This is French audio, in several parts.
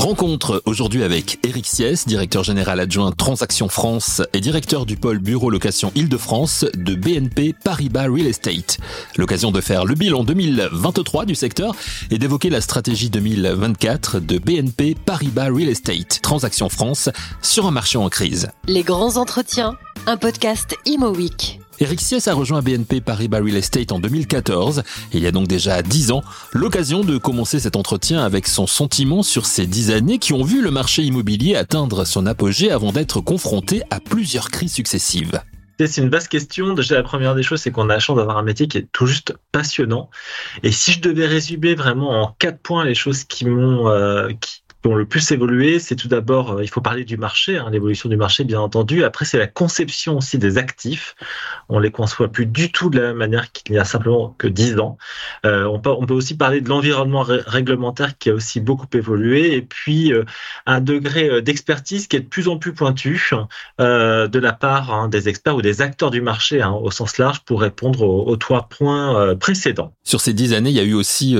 Rencontre aujourd'hui avec Eric Sies, directeur général adjoint Transaction France et directeur du pôle Bureau Location Île-de-France de BNP Paribas Real Estate. L'occasion de faire le bilan 2023 du secteur et d'évoquer la stratégie 2024 de BNP Paribas Real Estate Transaction France sur un marché en crise. Les grands entretiens, un podcast Imo. Eric Sies a rejoint BNP Paribas Real Estate en 2014. il y a donc déjà 10 ans, l'occasion de commencer cet entretien avec son sentiment sur ces 10 années qui ont vu le marché immobilier atteindre son apogée avant d'être confronté à plusieurs crises successives. C'est une vaste question. Déjà, la première des choses, c'est qu'on a la chance d'avoir un métier qui est tout juste passionnant. Et si je devais résumer vraiment en quatre points les choses qui m'ont, euh, ont le plus évolué, c'est tout d'abord, euh, il faut parler du marché, hein, l'évolution du marché, bien entendu. Après, c'est la conception aussi des actifs. On les conçoit plus du tout de la même manière qu'il y a simplement que 10 ans. Euh, on, peut, aussi parler de l'environnement réglementaire qui a aussi beaucoup évolué, et puis euh, un degré d'expertise qui est de plus en plus pointu de la part hein, des experts ou des acteurs du marché hein, au sens large pour répondre aux, trois points précédents. Sur ces 10 années, il y a eu aussi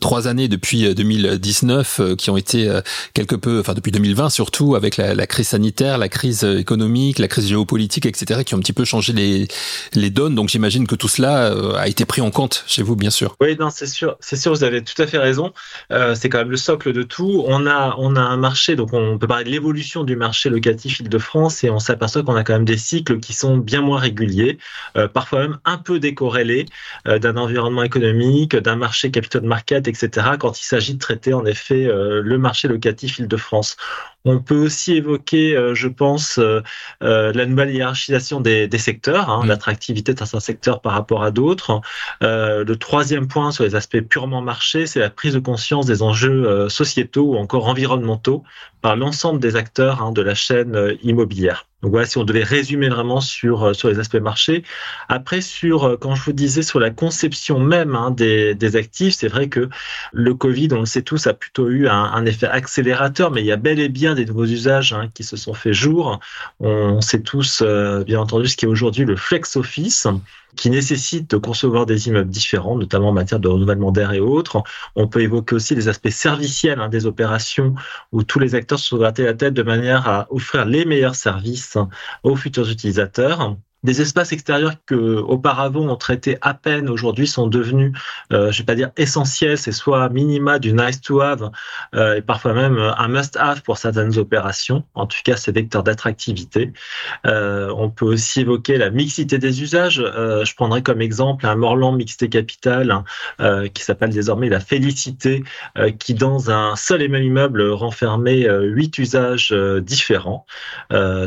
trois années depuis 2019 qui ont été quelque peu, enfin depuis 2020 surtout, avec la, crise sanitaire, la crise économique, la crise géopolitique, etc., qui ont un petit peu changé les, les donnes. Donc j'imagine que tout cela euh, a été pris en compte chez vous, bien sûr. Oui, non, c'est sûr, c'est sûr, vous avez tout à fait raison. Euh, c'est quand même le socle de tout. On a, on a un marché, donc on peut parler de l'évolution du marché locatif Île-de-France et on s'aperçoit qu'on a quand même des cycles qui sont bien moins réguliers, euh, parfois même un peu décorrélés euh, d'un environnement économique, d'un marché capital market, etc. Quand il s'agit de traiter en effet le marché locatif Île-de-France. On peut aussi évoquer, euh, je pense, euh, euh, la nouvelle hiérarchisation des, secteurs, hein, l'attractivité de certains secteurs par rapport à d'autres. le troisième point sur les aspects purement marché, c'est la prise de conscience des enjeux sociétaux ou encore environnementaux par l'ensemble des acteurs hein, de la chaîne immobilière. Donc voilà, si on devait résumer vraiment sur sur les aspects marchés. Après, sur quand je vous disais sur la conception même hein, des, des actifs, c'est vrai que le Covid, on le sait tous, a plutôt eu un, un effet accélérateur, mais il y a bel et bien des nouveaux usages hein, qui se sont fait jour. On sait tous, euh, bien entendu, ce qui est aujourd'hui le flex office qui nécessite de concevoir des immeubles différents, notamment en matière de renouvellement d'air et autres. On peut évoquer aussi les aspects serviciels hein, des opérations où tous les acteurs se sont grattés la tête de manière à offrir les meilleurs services aux futurs utilisateurs des espaces extérieurs que auparavant on traitait à peine aujourd'hui sont devenus, euh, je vais pas dire essentiels, c'est soit minima du nice to have euh, et parfois même un must have pour certaines opérations. En tout cas, c'est vecteur d'attractivité. Euh, on peut aussi évoquer la mixité des usages. Euh, je prendrai comme exemple un Morland mixité capital hein, euh, qui s'appelle désormais la Félicité, euh, qui dans un seul et même immeuble renfermait huit usages différents.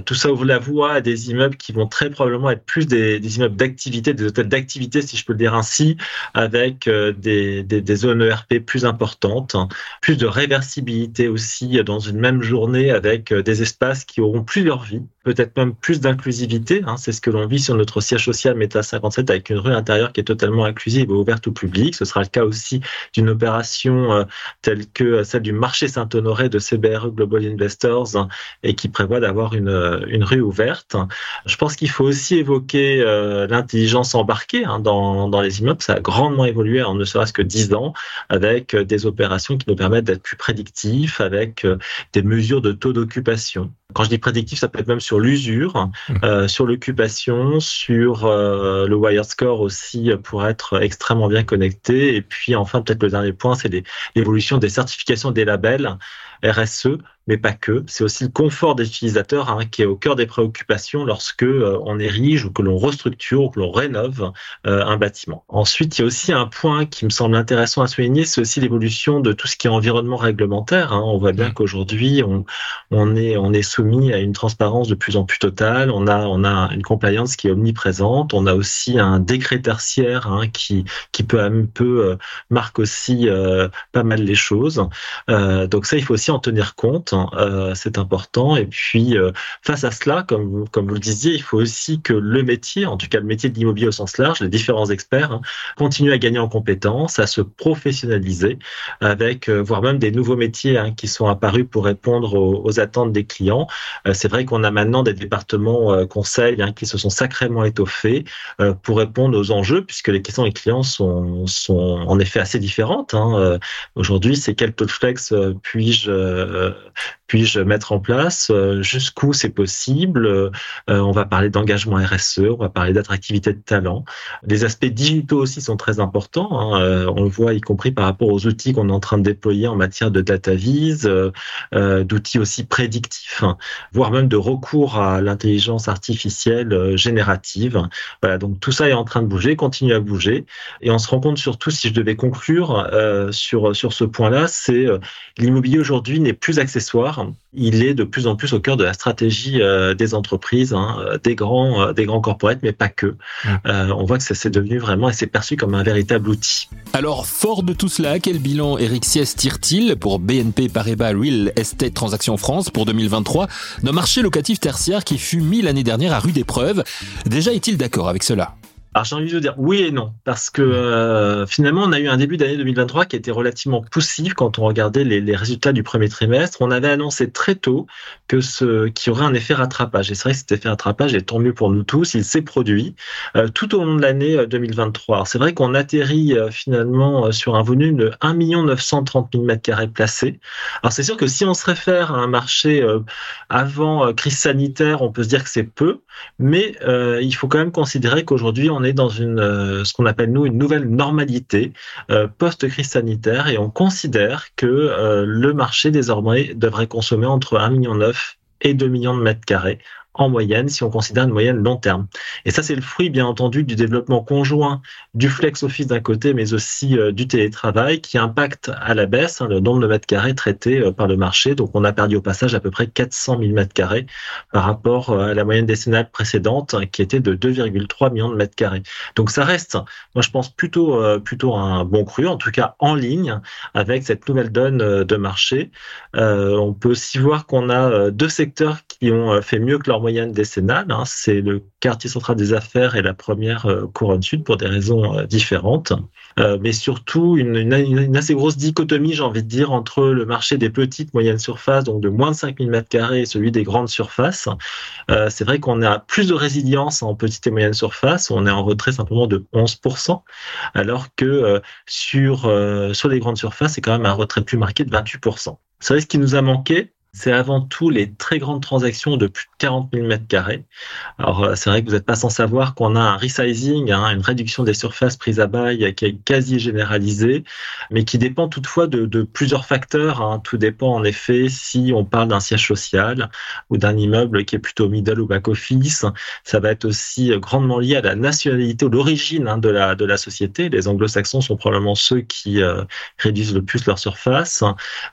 tout ça ouvre la voie à des immeubles qui vont très probablement être plus des, immeubles d'activité, des hôtels d'activité, si je peux le dire ainsi, avec euh, des, des, zones ERP plus importantes, plus de réversibilité aussi dans une même journée avec euh, des espaces qui auront plus leur vie peut-être même plus d'inclusivité. Hein, c'est ce que l'on vit sur notre siège social Meta 57 avec une rue intérieure qui est totalement inclusive et ouverte au public. Ce sera le cas aussi d'une opération euh, telle que celle du marché Saint-Honoré de CBRE Global Investors hein, et qui prévoit d'avoir une, euh, une rue ouverte. Je pense qu'il faut aussi évoquer euh, l'intelligence embarquée hein, dans, dans les immeubles. Ça a grandement évolué en ne serait-ce que 10 ans avec des opérations qui nous permettent d'être plus prédictifs, avec des mesures de taux d'occupation. Quand je dis prédictif, ça peut être même sur l'usure, mmh. euh, sur l'occupation, sur euh, le wire score aussi pour être extrêmement bien connecté. Et puis enfin, peut-être le dernier point, c'est l'évolution des certifications des labels RSE mais pas que. C'est aussi le confort des utilisateurs hein, qui est au cœur des préoccupations lorsque euh, on érige ou que l'on restructure ou que l'on rénove euh, un bâtiment. Ensuite, il y a aussi un point qui me semble intéressant à souligner, c'est aussi l'évolution de tout ce qui est environnement réglementaire. Hein. On voit bien mmh. qu'aujourd'hui, on, on, est, on est soumis à une transparence de plus en plus totale. On a, on a une compliance qui est omniprésente. On a aussi un décret tertiaire hein, qui, qui peut un peu euh, marque aussi pas mal les choses. donc ça, il faut aussi en tenir compte. Hein, euh, c'est important. Et puis, euh, face à cela, comme, vous le disiez, il faut aussi que le métier, en tout cas le métier de l'immobilier au sens large, les différents experts, hein, continuent à gagner en compétences, à se professionnaliser, avec voire même des nouveaux métiers hein, qui sont apparus pour répondre aux, attentes des clients. c'est vrai qu'on a maintenant des départements conseils qui se sont sacrément étoffés pour répondre aux enjeux, puisque les questions des clients sont, sont en effet assez différentes. Aujourd'hui, c'est quel taux de flex puis-je euh, puis-je mettre en place euh, Jusqu'où c'est possible euh, On va parler d'engagement RSE, on va parler d'attractivité de talent. Les aspects digitaux aussi sont très importants. Hein. On le voit y compris par rapport aux outils qu'on est en train de déployer en matière de data vise, d'outils aussi prédictifs, hein, voire même de recours à l'intelligence artificielle générative. Voilà, donc tout ça est en train de bouger, continue à bouger, et on se rend compte surtout, si je devais conclure sur sur ce point-là, c'est l'immobilier aujourd'hui n'est plus accessoire. Il est de plus en plus au cœur de la stratégie euh, des entreprises, hein, euh, des grands, euh, des grands corporates, mais pas que. on voit que ça s'est devenu vraiment et c'est perçu comme un véritable outil. Alors, fort de tout cela, quel bilan Eric Sies tire-t-il pour BNP Paribas Real Estate Transactions France pour 2023 d'un marché locatif tertiaire qui fut mis l'année dernière à rude épreuve? Déjà est-il d'accord avec cela? Alors j'ai envie de dire oui et non, parce que euh, finalement on a eu un début d'année 2023 qui était relativement poussif quand on regardait les, résultats du premier trimestre. On avait annoncé très tôt que ce qu'il y aurait un effet rattrapage. Et c'est vrai que cet effet rattrapage est tant mieux pour nous tous. Il s'est produit euh, tout au long de l'année 2023. Euh, c'est vrai qu'on atterrit finalement sur un volume de 1 930 000 m2 placés. Alors c'est sûr que si on se réfère à un marché avant crise sanitaire, on peut se dire que c'est peu, mais il faut quand même considérer qu'aujourd'hui on est dans une, euh, ce qu'on appelle nous une nouvelle normalité euh, post-crise sanitaire et on considère que euh, le marché désormais devrait consommer entre 1,9 million et 2 millions de mètres carrés en moyenne, si on considère une moyenne long terme. Et ça, c'est le fruit, bien entendu, du développement conjoint du flex office d'un côté, mais aussi euh, du télétravail, qui impacte à la baisse hein, le nombre de mètres carrés traités euh, par le marché. Donc, on a perdu au passage à peu près 400 000 mètres carrés par rapport euh, à la moyenne décennale précédente, qui était de 2,3 millions de mètres carrés. Donc, ça reste, moi, je pense plutôt plutôt un bon cru, en tout cas en ligne avec cette nouvelle donne de marché. on peut aussi voir qu'on a deux secteurs qui ont fait mieux que leur moyenne décennale. Hein. C'est le quartier central des affaires et la première euh, couronne sud pour des raisons euh, différentes. Euh, mais surtout une, assez grosse dichotomie, j'ai envie de dire, entre le marché des petites moyennes surfaces, donc de moins de 5000 m2, et celui des grandes surfaces. c'est vrai qu'on a plus de résilience en petites et moyennes surfaces, on est en retrait simplement de 11%, alors que sur, sur les grandes surfaces, c'est quand même un retrait plus marqué de 28%. C'est vrai ce qui nous a manqué, c'est avant tout les très grandes transactions de plus de 40 000 mètres carrés. Alors, euh, c'est vrai que vous n'êtes pas sans savoir qu'on a un resizing, hein, une réduction des surfaces prises à bail qui est quasi généralisée, mais qui dépend toutefois de, plusieurs facteurs. Hein. Tout dépend en effet si on parle d'un siège social ou d'un immeuble qui est plutôt middle ou back office. Ça va être aussi grandement lié à la nationalité ou l'origine hein, de, la, de la société. Les anglo-saxons sont probablement ceux qui euh, réduisent le plus leur surface.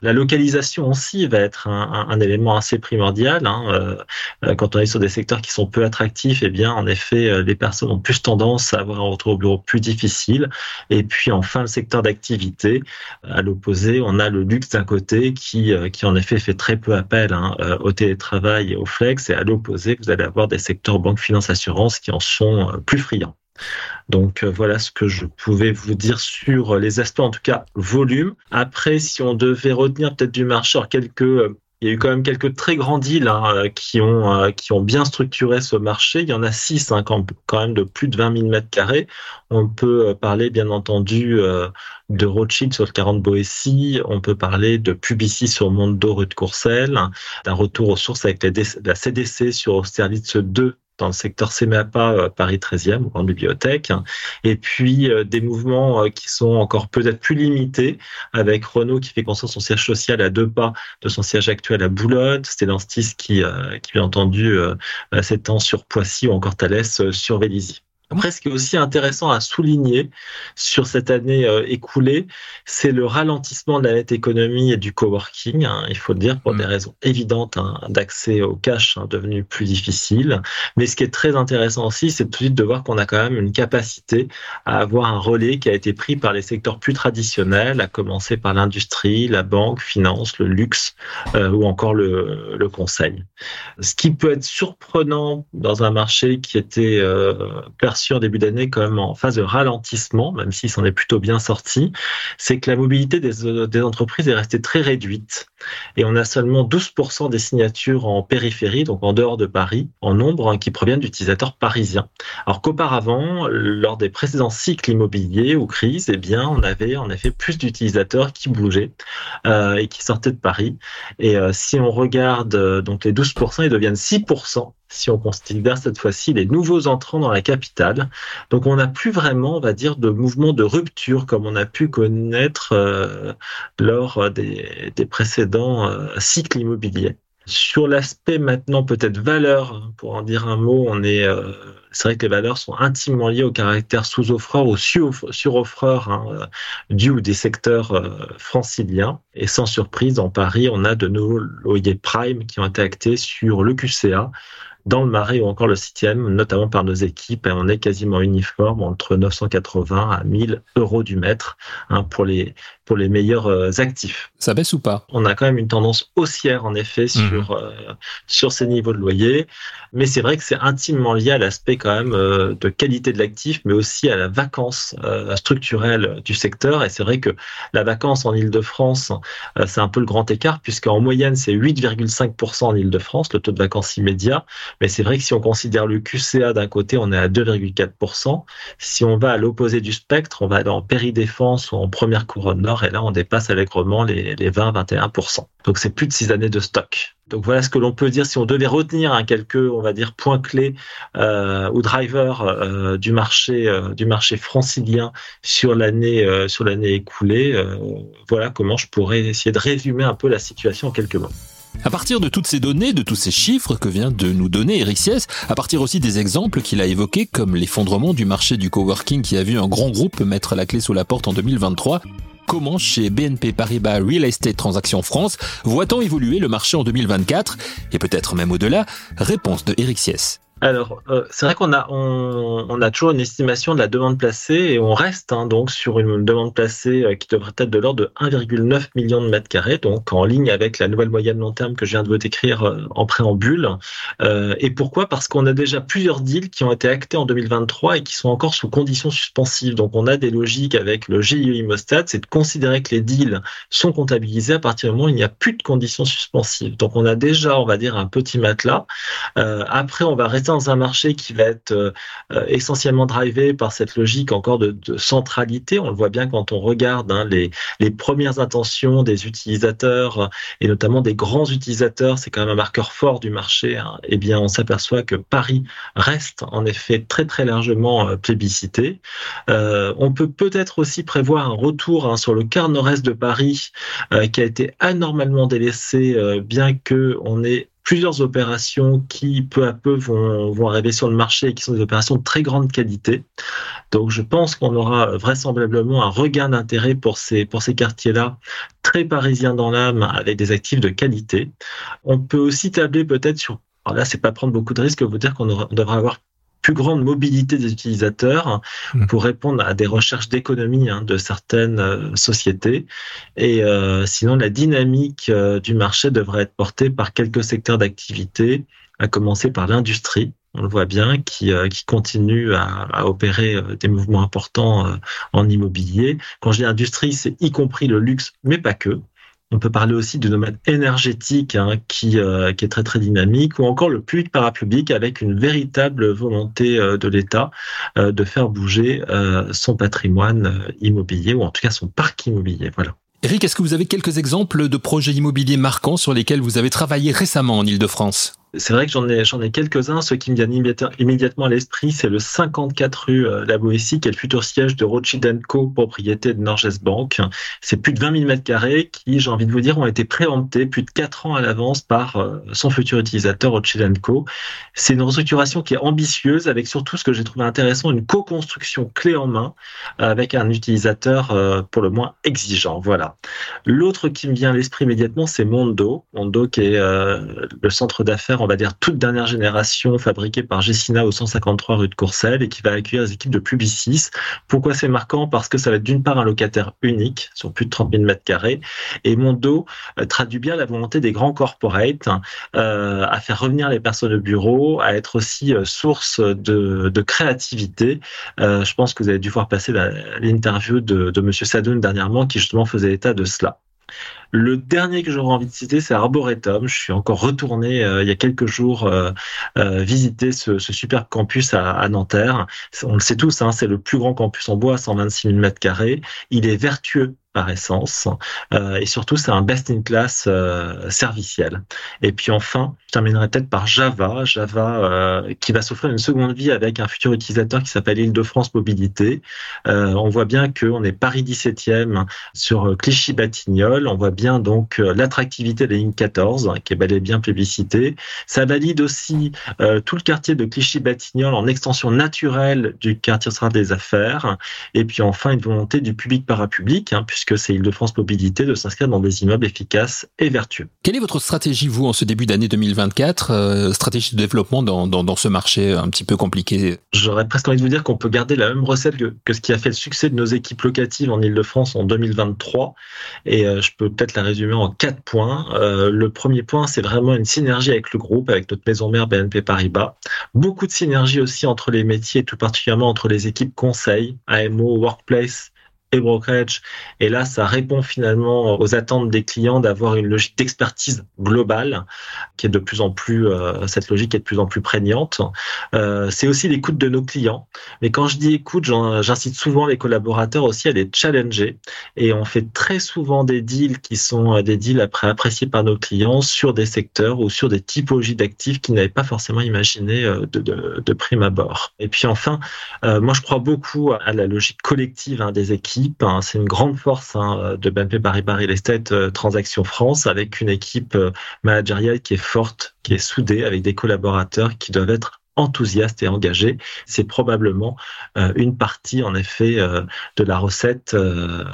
La localisation aussi va être un, un, élément assez primordial. Hein. Euh, euh, quand on est sur des secteurs qui sont peu attractifs, et eh bien, en effet, euh, les personnes ont plus tendance à avoir un retour au bureau plus difficile. Et puis, enfin, le secteur d'activité, à l'opposé, on a le luxe d'un côté qui, qui en effet fait très peu appel hein, au télétravail et au flex. Et à l'opposé, vous allez avoir des secteurs banque, finance, assurance qui en sont plus friands. Donc voilà ce que je pouvais vous dire sur les aspects, en tout cas volume. Après, si on devait retenir peut-être du marché, alors quelques il y a eu quand même quelques très grands deals hein, qui, ont, euh, qui ont bien structuré ce marché. Il y en a six hein, quand, même de plus de 20 000 mètres carrés. On peut euh, parler bien entendu euh, de Rothschild sur le 40 Boétie. On peut parler de Publicis sur Mondo rue de Courcelles, d'un retour aux sources avec la, CDC sur Austerlitz 2 dans le secteur CEMAPA euh, Paris 13e, grande bibliothèque, et puis euh, des mouvements euh, qui sont encore peut-être plus limités, avec Renault qui fait construire son siège social à deux pas de son siège actuel à Boulogne, Stellantis qui, qui bien entendu s'étend sur Poissy ou encore Thalès sur Vélizy. Après, ce qui est aussi intéressant à souligner sur cette année euh, écoulée, c'est le ralentissement de la nette économie et du coworking. Hein, il faut le dire pour des mm. raisons évidentes hein, d'accès au cash hein, devenu plus difficile. Mais ce qui est très intéressant aussi, c'est tout de suite de voir qu'on a quand même une capacité à avoir un relais qui a été pris par les secteurs plus traditionnels, à commencer par l'industrie, la banque, finance, le luxe euh, ou encore le, le, conseil. Ce qui peut être surprenant dans un marché qui était euh, en début d'année même en phase de ralentissement, même s'il s'en est plutôt bien sorti, c'est que la mobilité des, des, entreprises est restée très réduite. Et on a seulement 12% des signatures en périphérie, donc en dehors de Paris, en nombre, hein, qui proviennent d'utilisateurs parisiens. Alors qu'auparavant, lors des précédents cycles immobiliers ou crises, eh bien, on avait en effet plus d'utilisateurs qui bougeaient euh, et qui sortaient de Paris. Et euh, si on regarde euh, donc les 12%, ils deviennent 6% si on considère cette fois-ci les nouveaux entrants dans la capitale. Donc on n'a plus vraiment, on va dire, de mouvement de rupture comme on a pu connaître euh, lors des, précédents euh, cycles immobiliers. Sur l'aspect maintenant peut-être valeur, pour en dire un mot, on est, euh, c'est vrai que les valeurs sont intimement liées au caractère sous-offreur ou sur-offreur hein, du ou des secteurs franciliens. Et sans surprise, en Paris, on a de nouveaux loyers prime qui ont été actés sur le QCA, dans le Marais ou encore le 7 notamment par nos équipes, on est quasiment uniforme entre 980 à 1000 euros du mètre hein, pour les pour les meilleurs euh, actifs. Ça baisse ou pas? On a quand même une tendance haussière en effet mhm. sur euh, sur ces niveaux de loyer, mais c'est vrai que c'est intimement lié à l'aspect quand même euh, de qualité de l'actif, mais aussi à la vacance structurelle du secteur. Et c'est vrai que la vacance en Île-de-France, c'est un peu le grand écart puisqu'en moyenne c'est 8,5% en Île-de-France le taux de vacances immédiat, mais c'est vrai que si on considère le QCA d'un côté, on est à 2,4%. Si on va à l'opposé du spectre, on va dans péri-défense ou en première couronne nord, et là, on dépasse allègrement les, les 20-21%. Donc, c'est plus de six années de stock. Donc voilà ce que l'on peut dire si on devait retenir un quelques, on va dire, points clés euh, ou drivers euh, du marché euh, du marché francilien sur l'année sur l'année écoulée. voilà comment je pourrais essayer de résumer un peu la situation en quelques mots. À partir de toutes ces données, de tous ces chiffres que vient de nous donner Eric Sies, à partir aussi des exemples qu'il a évoqués comme l'effondrement du marché du coworking qui a vu un grand groupe mettre la clé sous la porte en 2023, comment chez BNP Paribas Real Estate Transactions France voit-on évoluer le marché en 2024 et peut-être même au-delà? Réponse de Eric Sies. Alors, euh, c'est vrai qu'on a, on, a toujours une estimation de la demande placée et on reste hein, donc sur une demande placée euh, qui devrait être de l'ordre de 1,9 million de mètres carrés, donc en ligne avec la nouvelle moyenne long terme que je viens de vous décrire euh, en préambule. et pourquoi? Parce qu'on a déjà plusieurs deals qui ont été actés en 2023 et qui sont encore sous conditions suspensives. Donc, on a des logiques avec le GIE Imostat, c'est de considérer que les deals sont comptabilisés à partir du moment où il n'y a plus de conditions suspensives. Donc, on a déjà, on va dire, un petit matelas. après, on va rester dans un marché qui va être euh, euh, essentiellement drivé par cette logique encore de, centralité. On le voit bien quand on regarde hein, les, premières intentions des utilisateurs et notamment des grands utilisateurs. C'est quand même un marqueur fort du marché. Hein. Eh bien, on s'aperçoit que Paris reste en effet très très largement euh, plébiscité. on peut peut-être aussi prévoir un retour hein, sur le quart nord-est de Paris qui a été anormalement délaissé, bien que on ait plusieurs opérations qui peu à peu vont, vont arriver sur le marché et qui sont des opérations de très grande qualité. Donc je pense qu'on aura vraisemblablement un regain d'intérêt pour ces, pour ces quartiers-là, très parisiens dans l'âme, avec des actifs de qualité. On peut aussi tabler peut-être sur alors là, c'est pas prendre beaucoup de risques, vous dire qu'on devrait avoir plus grande mobilité des utilisateurs mmh. pour répondre à des recherches d'économie hein, de certaines euh, sociétés. Et euh, sinon, la dynamique euh, du marché devrait être portée par quelques secteurs d'activité, à commencer par l'industrie. On le voit bien, qui, qui continue à, à, opérer des mouvements importants en immobilier. Quand je dis industrie, c'est y compris le luxe, mais pas que. On peut parler aussi du domaine énergétique hein, qui, euh, qui est très très dynamique, ou encore le public parapublic avec une véritable volonté euh, de l'État euh, de faire bouger son patrimoine immobilier, ou en tout cas son parc immobilier. Voilà. Eric, est-ce que vous avez quelques exemples de projets immobiliers marquants sur lesquels vous avez travaillé récemment en Ile-de-France C'est vrai que j'en ai, quelques-uns. Ceux qui me viennent immédiatement à l'esprit, c'est le 54 rue euh, La Boétie, qui est le futur siège de Rothschild Co, propriété de Norges Bank. C'est plus de 20 000 mètres carrés qui, j'ai envie de vous dire, ont été préemptés plus de 4 ans à l'avance par euh, son futur utilisateur Rothschild Co. C'est une restructuration qui est ambitieuse avec surtout ce que j'ai trouvé intéressant, une co-construction clé en main avec un utilisateur euh, pour le moins exigeant. Voilà. L'autre qui me vient à l'esprit immédiatement, c'est Mondo. Mondo qui est le centre d'affaires on va dire, toute dernière génération fabriquée par Gessina au 153 rue de Courcelles et qui va accueillir les équipes de Publicis. Pourquoi c'est marquant? Parce que ça va être d'une part un locataire unique sur plus de 30 000 mètres carrés et Mondo euh, traduit bien la volonté des grands corporates euh, à faire revenir les personnes au bureau, à être aussi euh, source de, créativité. je pense que vous avez dû voir passer l'interview de, de Monsieur Sadoun dernièrement qui justement faisait état de cela. Le dernier que j'aurais envie de citer, c'est Arboretum. Je suis encore retourné euh, il y a quelques jours euh, euh, visiter ce, ce superbe campus à, Nanterre. On le sait tous, hein, c'est le plus grand campus en bois, 126 000 mètres carrés. Il est vertueux par essence. Euh, et surtout, c'est un best-in-class euh, serviciel. Et puis enfin, je terminerai peut-être par Java, Java euh, qui va s'offrir une seconde vie avec un futur utilisateur qui s'appelle Île-de-France Mobilité. Euh, on voit bien qu'on est Paris 17e sur Clichy-Batignolles. On voit bien donc l'attractivité des lignes 14 qui est bel et bien publicité. Ça valide aussi tout le quartier de Clichy-Batignolles en extension naturelle du quartier central des affaires. Et puis enfin, une volonté du public parapublic, hein, puisque que c'est Île-de-France Mobilité de s'inscrire dans des immeubles efficaces et vertueux. Quelle est votre stratégie, vous, en ce début d'année 2024, euh, stratégie de développement dans, dans, dans, ce marché un petit peu compliqué? J'aurais presque envie de vous dire qu'on peut garder la même recette que, que, ce qui a fait le succès de nos équipes locatives en Île-de-France en 2023. Et euh, je peux peut-être la résumer en quatre points. Euh, le premier point, c'est vraiment une synergie avec le groupe, avec notre maison mère BNP Paribas. Beaucoup de synergie aussi entre les métiers, tout particulièrement entre les équipes conseil, AMO, Workplace brokerage. Et là, ça répond finalement aux attentes des clients d'avoir une logique d'expertise globale qui est de plus en plus, euh, cette logique est de plus en plus prégnante. Euh, c'est aussi l'écoute de nos clients. Mais quand je dis écoute, j'incite souvent les collaborateurs aussi à les challenger. Et on fait très souvent des deals qui sont euh, des deals après appréciés par nos clients sur des secteurs ou sur des typologies d'actifs qu'ils n'avaient pas forcément imaginé de, prime abord. Et puis enfin, moi je crois beaucoup à la logique collective hein, des équipes Hein. c'est une grande force hein, de BNP Paribas Real Estate euh, Transaction France avec une équipe euh, managériale qui est forte, qui est soudée avec des collaborateurs qui doivent être enthousiaste et engagé. C'est probablement euh, une partie, en effet, euh, de la recette euh,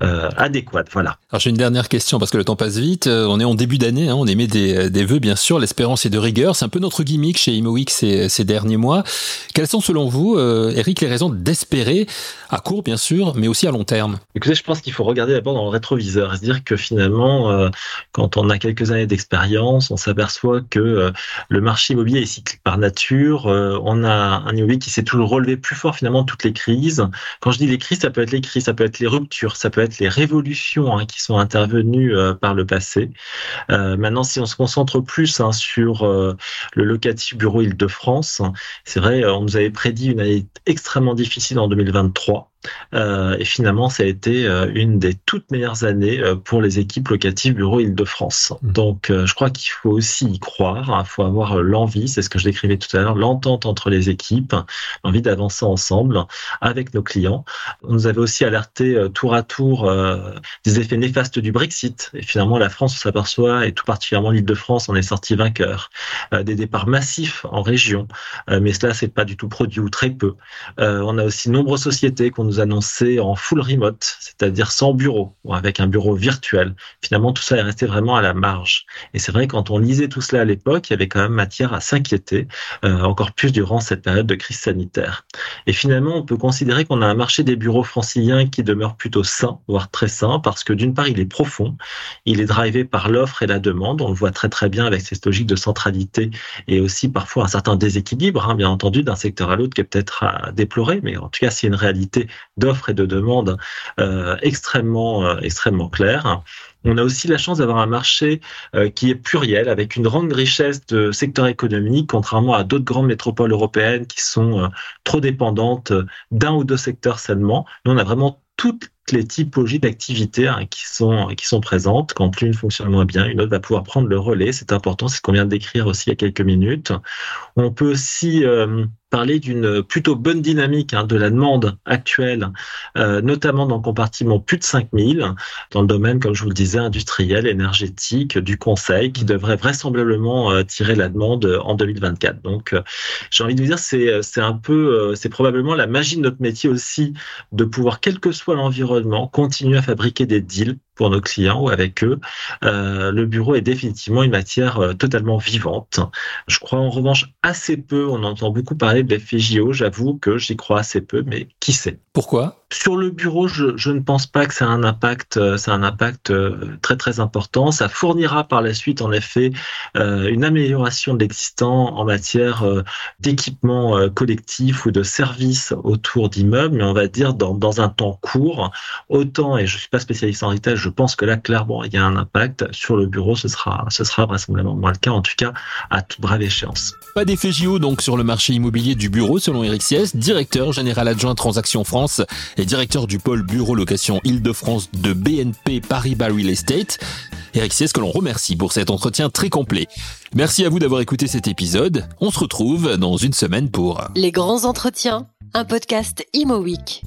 adéquate. Voilà. Alors j'ai une dernière question parce que le temps passe vite. on est en début d'année, hein, on émet des, des vœux, bien sûr. L'espérance est de rigueur. C'est un peu notre gimmick chez ces, ces derniers mois. Quelles sont, selon vous, Eric, les raisons d'espérer à court, bien sûr, mais aussi à long terme? Écoutez, je pense qu'il faut regarder d'abord dans le rétroviseur et se dire que finalement, quand on a quelques années d'expérience, on s'aperçoit que le marché immobilier est cyclique par nature euh, on a un immobilier qui s'est toujours relevé plus fort finalement toutes les crises. Quand je dis les crises, ça peut être les crises, ça peut être les ruptures, ça peut être les révolutions hein, qui sont intervenues euh, par le passé. Euh, maintenant, si on se concentre plus hein, sur le locatif bureau Île-de-France, c'est vrai, on nous avait prédit une année extrêmement difficile en 2023. Euh, et finalement, ça a été euh, une des toutes meilleures années euh, pour les équipes locatives Bureau Île-de-France. Mmh. Donc, je crois qu'il faut aussi y croire. Il faut avoir l'envie, c'est ce que je décrivais tout à l'heure, l'entente entre les équipes, l'envie d'avancer ensemble avec nos clients. On nous avait aussi alerté tour à tour des effets néfastes du Brexit. Et finalement, la France s'aperçoit, et tout particulièrement l'Île-de-France, on est sorti vainqueur. des départs massifs en région, mais cela, c'est pas du tout produit ou très peu. on a aussi nombreuses sociétés qu'on nous annonçait en full remote, c'est-à-dire sans bureau ou avec un bureau virtuel. Finalement, tout ça est resté vraiment à la marge. Et c'est vrai, quand on lisait tout cela à l'époque, il y avait quand même matière à s'inquiéter, euh, encore plus durant cette période de crise sanitaire. Et finalement, on peut considérer qu'on a un marché des bureaux franciliens qui demeure plutôt sain, voire très sain, parce que d'une part, il est profond, il est drivé par l'offre et la demande. On le voit très très bien avec cette logique de centralité et aussi parfois un certain déséquilibre, hein, bien entendu, d'un secteur à l'autre qui est peut-être à déplorer, mais en tout cas, c'est une réalité d'offres et de demandes euh, extrêmement, euh, extrêmement claires. On a aussi la chance d'avoir un marché euh, qui est pluriel, avec une grande richesse de secteurs économiques, contrairement à d'autres grandes métropoles européennes qui sont trop dépendantes d'un ou deux secteurs seulement. Nous, on a vraiment toutes les typologies d'activités hein, qui sont qui sont présentes. Quand l'une fonctionne moins bien, une autre va pouvoir prendre le relais. C'est important, c'est ce qu'on vient de décrire aussi il y a quelques minutes. On peut aussi euh, parler d'une plutôt bonne dynamique hein, de la demande actuelle, euh, notamment dans le compartiment plus de 5000, dans le domaine, comme je vous le disais, industriel, énergétique, du conseil, qui devrait vraisemblablement euh, tirer la demande en 2024. Donc, j'ai envie de vous dire, c'est c'est un peu, c'est probablement la magie de notre métier aussi, de pouvoir, quel que soit l'environnement, continuer à fabriquer des deals pour nos clients ou avec eux. Euh, le bureau est définitivement une matière euh, totalement vivante. Je crois en revanche assez peu, on entend beaucoup parler de FGO, j'avoue que j'y crois assez peu, mais qui sait? Pourquoi? Sur le bureau, je, je, ne pense pas que ça a un impact, euh, ça a un impact très très important. Ça fournira par la suite, en effet, une amélioration de l'existant en matière d'équipement collectif ou de services autour d'immeubles, mais on va dire dans, dans un temps court. Autant, et je suis pas spécialiste en retail, je pense que là clairement il y a un impact sur le bureau. Ce sera, ce sera vraisemblablement moins le cas, en tout cas à toute brève échéance. Pas d'effet JO donc sur le marché immobilier du bureau, selon Eric Sies, directeur général adjoint Transactions France directeur du pôle bureau location Île-de-France de BNP Paribas Real Estate. Eric Sies, que l'on remercie pour cet entretien très complet. Merci à vous d'avoir écouté cet épisode. On se retrouve dans une semaine pour Les grands entretiens, un podcast Imo Week.